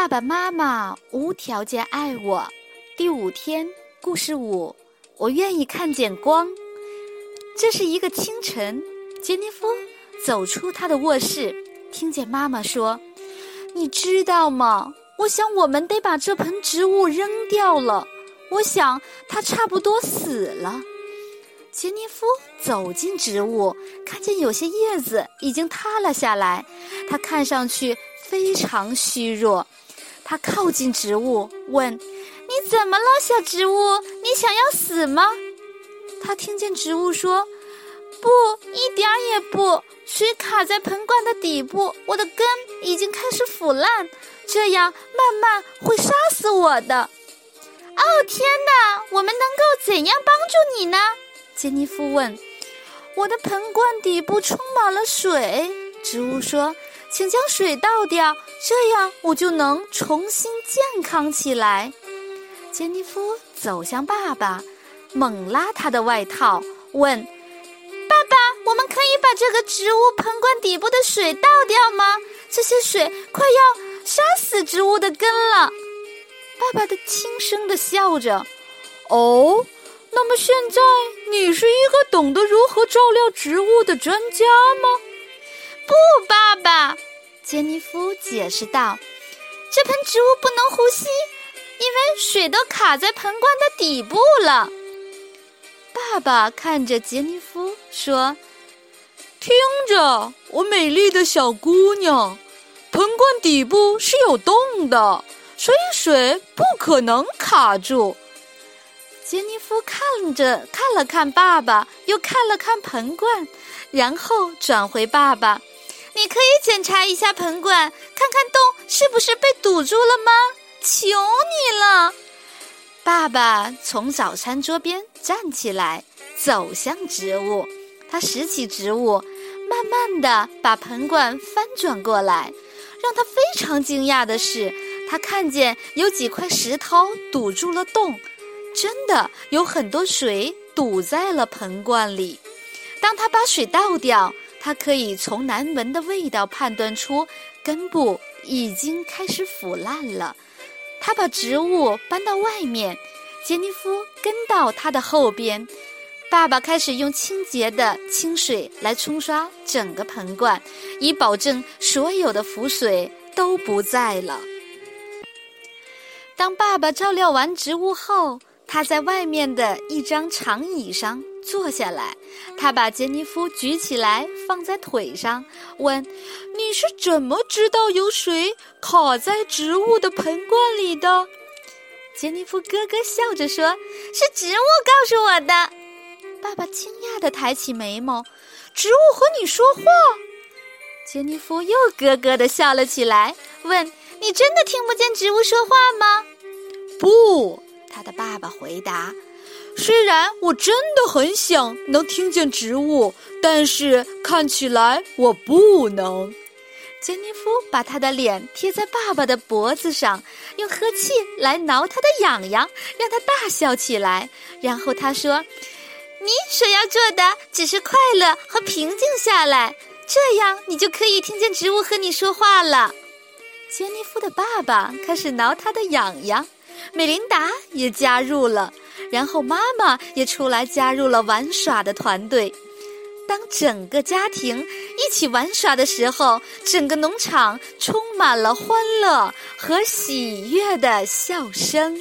爸爸妈妈无条件爱我。第五天，故事五，我愿意看见光。这是一个清晨，杰尼夫走出他的卧室，听见妈妈说：“你知道吗？我想我们得把这盆植物扔掉了。我想它差不多死了。”杰尼夫走进植物，看见有些叶子已经塌了下来，它看上去非常虚弱。他靠近植物，问：“你怎么了，小植物？你想要死吗？”他听见植物说：“不，一点儿也不。水卡在盆罐的底部，我的根已经开始腐烂，这样慢慢会杀死我的。”哦，天哪！我们能够怎样帮助你呢？杰尼夫问。“我的盆罐底部充满了水。”植物说。请将水倒掉，这样我就能重新健康起来。杰尼夫走向爸爸，猛拉他的外套，问：“爸爸，我们可以把这个植物盆罐底部的水倒掉吗？这些水快要杀死植物的根了。”爸爸的轻声的笑着：“哦，那么现在你是一个懂得如何照料植物的专家吗？”不，爸爸，杰尼夫解释道：“这盆植物不能呼吸，因为水都卡在盆罐的底部了。”爸爸看着杰尼夫说：“听着，我美丽的小姑娘，盆罐底部是有洞的，所以水不可能卡住。”杰尼夫看着看了看爸爸，又看了看盆罐，然后转回爸爸。你可以检查一下盆罐，看看洞是不是被堵住了吗？求你了！爸爸从早餐桌边站起来，走向植物。他拾起植物，慢慢的把盆罐翻转过来。让他非常惊讶的是，他看见有几块石头堵住了洞，真的有很多水堵在了盆罐里。当他把水倒掉。他可以从难闻的味道判断出根部已经开始腐烂了。他把植物搬到外面，杰尼夫跟到他的后边。爸爸开始用清洁的清水来冲刷整个盆罐，以保证所有的腐水都不在了。当爸爸照料完植物后，他在外面的一张长椅上。坐下来，他把杰尼夫举起来放在腿上，问：“你是怎么知道有水卡在植物的盆罐里的？”杰尼夫咯咯笑着说：“是植物告诉我的。”爸爸惊讶地抬起眉毛：“植物和你说话？”杰尼夫又咯咯地笑了起来，问：“你真的听不见植物说话吗？”“不。”爸爸回答。虽然我真的很想能听见植物，但是看起来我不能。杰尼夫把他的脸贴在爸爸的脖子上，用呵气来挠他的痒痒，让他大笑起来。然后他说：“你所要做的只是快乐和平静下来，这样你就可以听见植物和你说话了。”杰尼夫的爸爸开始挠他的痒痒，美琳达也加入了。然后妈妈也出来加入了玩耍的团队。当整个家庭一起玩耍的时候，整个农场充满了欢乐和喜悦的笑声。